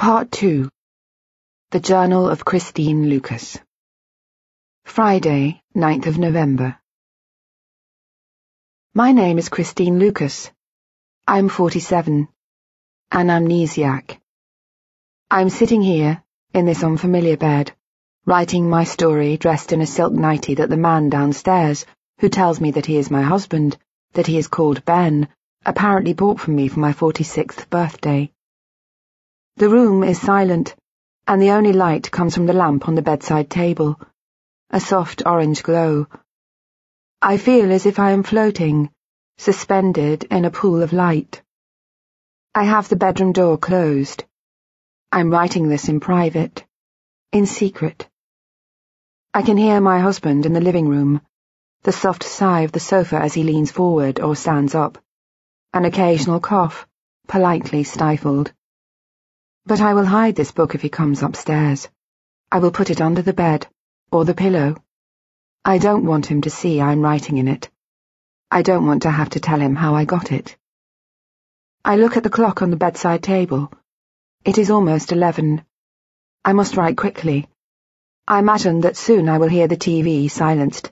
Part 2 The Journal of Christine Lucas Friday, 9th of November My name is Christine Lucas. I'm 47. An amnesiac. I'm sitting here, in this unfamiliar bed, writing my story dressed in a silk nightie that the man downstairs, who tells me that he is my husband, that he is called Ben, apparently bought for me for my 46th birthday. The room is silent, and the only light comes from the lamp on the bedside table, a soft orange glow. I feel as if I am floating, suspended in a pool of light. I have the bedroom door closed. I'm writing this in private, in secret. I can hear my husband in the living room, the soft sigh of the sofa as he leans forward or stands up an occasional cough, politely stifled. But I will hide this book if he comes upstairs. I will put it under the bed, or the pillow. I don't want him to see I'm writing in it. I don't want to have to tell him how I got it. I look at the clock on the bedside table. It is almost eleven. I must write quickly. I imagine that soon I will hear the TV silenced,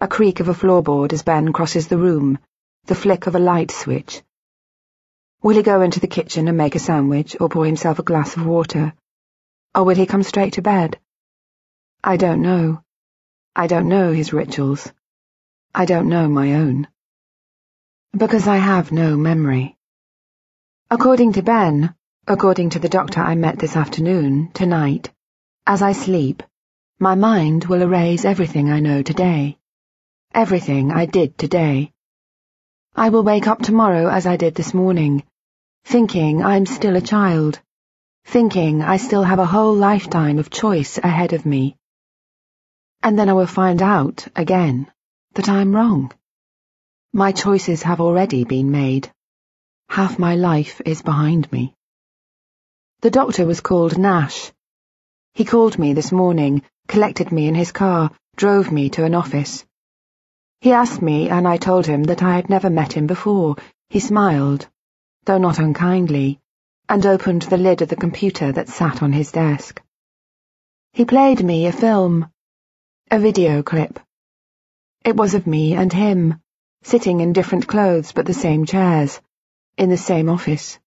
a creak of a floorboard as Ben crosses the room, the flick of a light switch. Will he go into the kitchen and make a sandwich or pour himself a glass of water? Or will he come straight to bed? I don't know. I don't know his rituals. I don't know my own. Because I have no memory. According to Ben, according to the doctor I met this afternoon, tonight, as I sleep, my mind will erase everything I know today. Everything I did today. I will wake up tomorrow as I did this morning, thinking I'm still a child, thinking I still have a whole lifetime of choice ahead of me. And then I will find out, again, that I'm wrong. My choices have already been made. Half my life is behind me. The doctor was called Nash. He called me this morning, collected me in his car, drove me to an office. He asked me, and I told him that I had never met him before. He smiled, though not unkindly, and opened the lid of the computer that sat on his desk. He played me a film, a video clip. It was of me and him, sitting in different clothes but the same chairs, in the same office.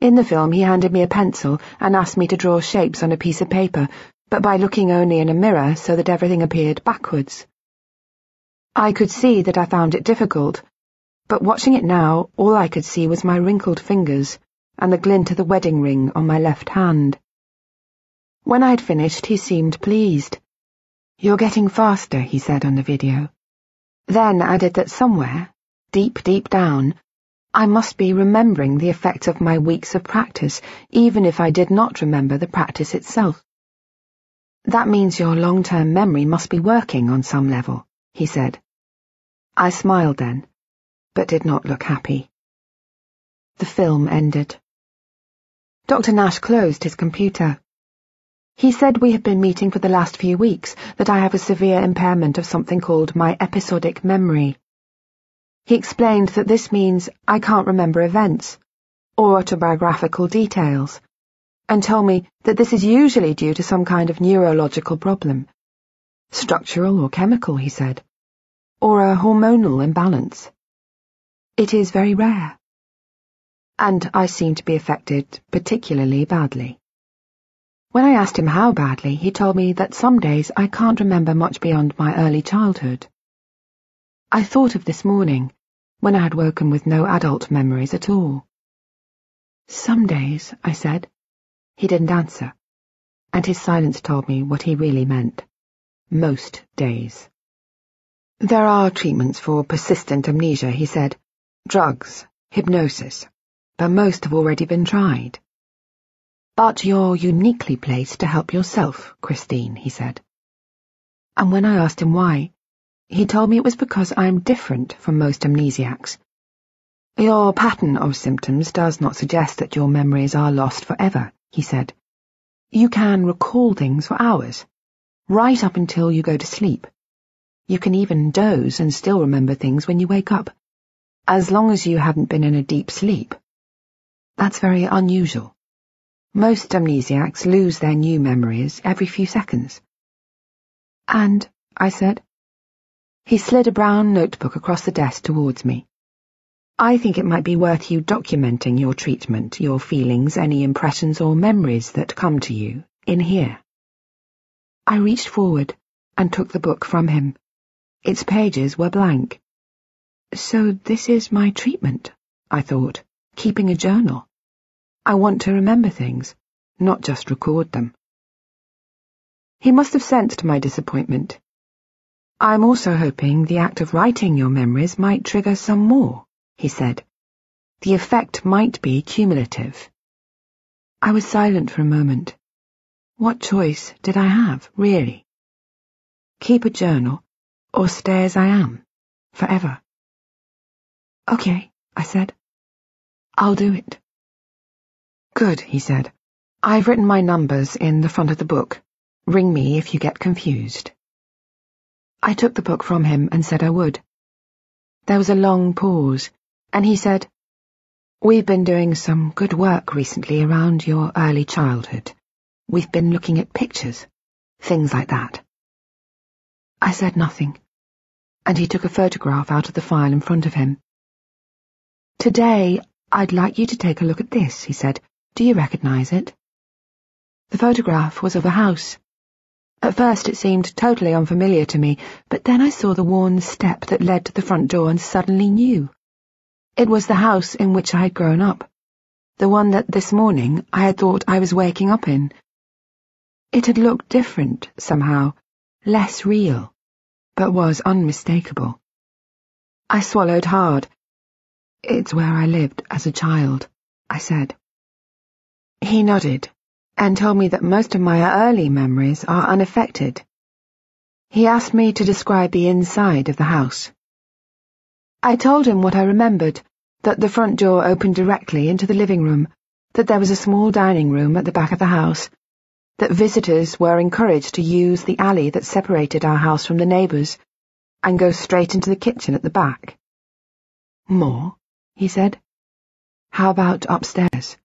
In the film he handed me a pencil and asked me to draw shapes on a piece of paper, but by looking only in a mirror so that everything appeared backwards. I could see that I found it difficult, but watching it now, all I could see was my wrinkled fingers and the glint of the wedding ring on my left hand. When I had finished, he seemed pleased. You're getting faster, he said on the video. Then added that somewhere, deep, deep down, I must be remembering the effects of my weeks of practice, even if I did not remember the practice itself. That means your long-term memory must be working on some level, he said. I smiled then, but did not look happy. The film ended. Dr. Nash closed his computer. He said we have been meeting for the last few weeks, that I have a severe impairment of something called my episodic memory. He explained that this means I can't remember events, or autobiographical details, and told me that this is usually due to some kind of neurological problem. Structural or chemical, he said or a hormonal imbalance. It is very rare. And I seem to be affected particularly badly. When I asked him how badly, he told me that some days I can't remember much beyond my early childhood. I thought of this morning, when I had woken with no adult memories at all. Some days, I said. He didn't answer, and his silence told me what he really meant. Most days. There are treatments for persistent amnesia, he said. Drugs, hypnosis, but most have already been tried. But you're uniquely placed to help yourself, Christine, he said. And when I asked him why, he told me it was because I am different from most amnesiacs. Your pattern of symptoms does not suggest that your memories are lost forever, he said. You can recall things for hours, right up until you go to sleep. You can even doze and still remember things when you wake up, as long as you haven't been in a deep sleep. That's very unusual. Most amnesiacs lose their new memories every few seconds. And, I said. He slid a brown notebook across the desk towards me. I think it might be worth you documenting your treatment, your feelings, any impressions or memories that come to you, in here. I reached forward and took the book from him. Its pages were blank. So this is my treatment, I thought, keeping a journal. I want to remember things, not just record them. He must have sensed my disappointment. I'm also hoping the act of writing your memories might trigger some more he said. The effect might be cumulative. I was silent for a moment. What choice did I have, really? Keep a journal, or stay as I am, forever? Okay, I said. I'll do it. Good, he said. I've written my numbers in the front of the book. Ring me if you get confused. I took the book from him and said I would. There was a long pause and he said, We've been doing some good work recently around your early childhood. We've been looking at pictures, things like that. I said nothing, and he took a photograph out of the file in front of him. Today, I'd like you to take a look at this, he said. Do you recognize it? The photograph was of a house. At first it seemed totally unfamiliar to me, but then I saw the worn step that led to the front door and suddenly knew. It was the house in which I had grown up, the one that this morning I had thought I was waking up in. It had looked different, somehow, less real, but was unmistakable. I swallowed hard. It's where I lived as a child, I said. He nodded and told me that most of my early memories are unaffected. He asked me to describe the inside of the house. I told him what I remembered, that the front door opened directly into the living room, that there was a small dining room at the back of the house, that visitors were encouraged to use the alley that separated our house from the neighbours, and go straight into the kitchen at the back. More, he said. How about upstairs?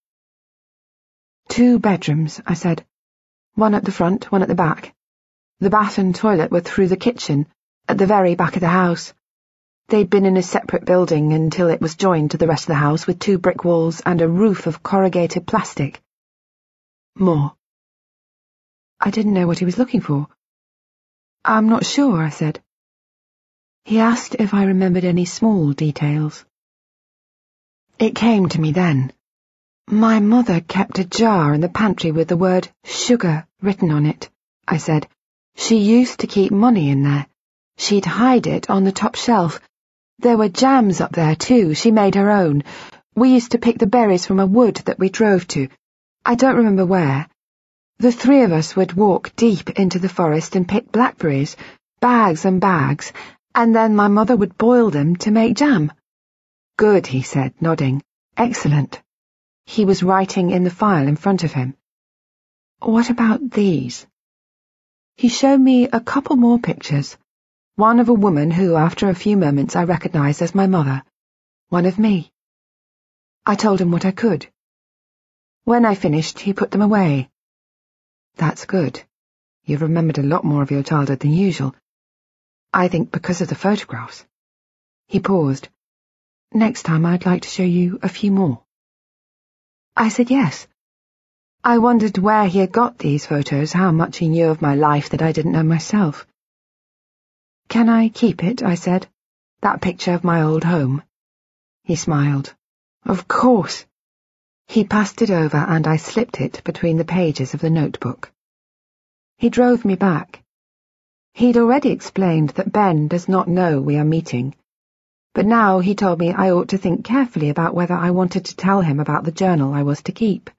Two bedrooms, I said. One at the front, one at the back. The bath and toilet were through the kitchen, at the very back of the house. They'd been in a separate building until it was joined to the rest of the house with two brick walls and a roof of corrugated plastic. More. I didn't know what he was looking for. I'm not sure, I said. He asked if I remembered any small details. It came to me then. My mother kept a jar in the pantry with the word sugar written on it, I said. She used to keep money in there. She'd hide it on the top shelf there were jams up there, too. She made her own. We used to pick the berries from a wood that we drove to. I don't remember where. The three of us would walk deep into the forest and pick blackberries, bags and bags, and then my mother would boil them to make jam. Good, he said, nodding. Excellent. He was writing in the file in front of him. What about these? He showed me a couple more pictures. One of a woman who, after a few moments, I recognized as my mother. One of me. I told him what I could. When I finished, he put them away. That's good. You've remembered a lot more of your childhood than usual. I think because of the photographs. He paused. Next time I'd like to show you a few more. I said yes. I wondered where he had got these photos, how much he knew of my life that I didn't know myself. Can I keep it? I said. That picture of my old home. He smiled. Of course. He passed it over and I slipped it between the pages of the notebook. He drove me back. He'd already explained that Ben does not know we are meeting, but now he told me I ought to think carefully about whether I wanted to tell him about the journal I was to keep.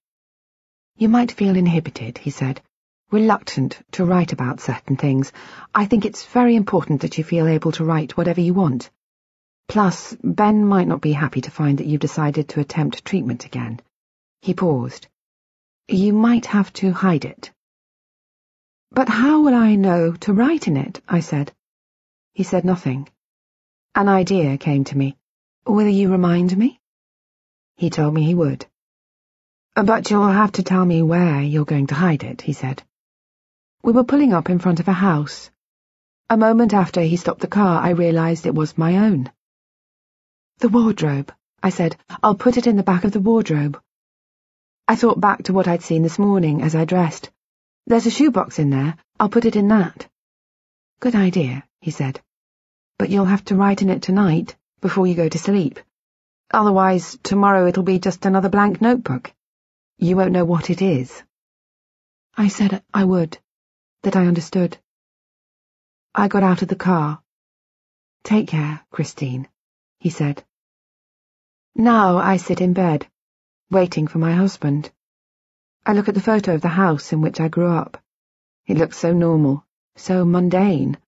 You might feel inhibited, he said, reluctant to write about certain things. I think it's very important that you feel able to write whatever you want. Plus, Ben might not be happy to find that you've decided to attempt treatment again. He paused. You might have to hide it. But how will I know to write in it? I said. He said nothing. An idea came to me. Will you remind me? He told me he would. But you'll have to tell me where you're going to hide it, he said. We were pulling up in front of a house. A moment after he stopped the car, I realized it was my own. The wardrobe, I said. I'll put it in the back of the wardrobe. I thought back to what I'd seen this morning as I dressed. There's a shoebox in there. I'll put it in that. Good idea, he said. But you'll have to write in it tonight, before you go to sleep. Otherwise, tomorrow it'll be just another blank notebook. You won't know what it is. I said I would, that I understood. I got out of the car. Take care, Christine, he said. Now I sit in bed, waiting for my husband. I look at the photo of the house in which I grew up. It looks so normal, so mundane,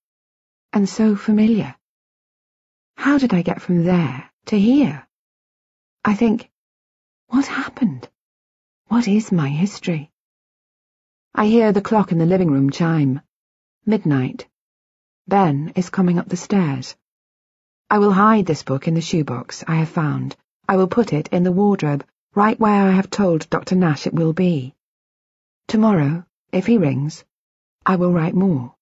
and so familiar. How did I get from there to here? I think, what happened? What is my history? I hear the clock in the living room chime. Midnight. Ben is coming up the stairs. I will hide this book in the shoebox I have found. I will put it in the wardrobe, right where I have told Dr. Nash it will be. Tomorrow, if he rings, I will write more.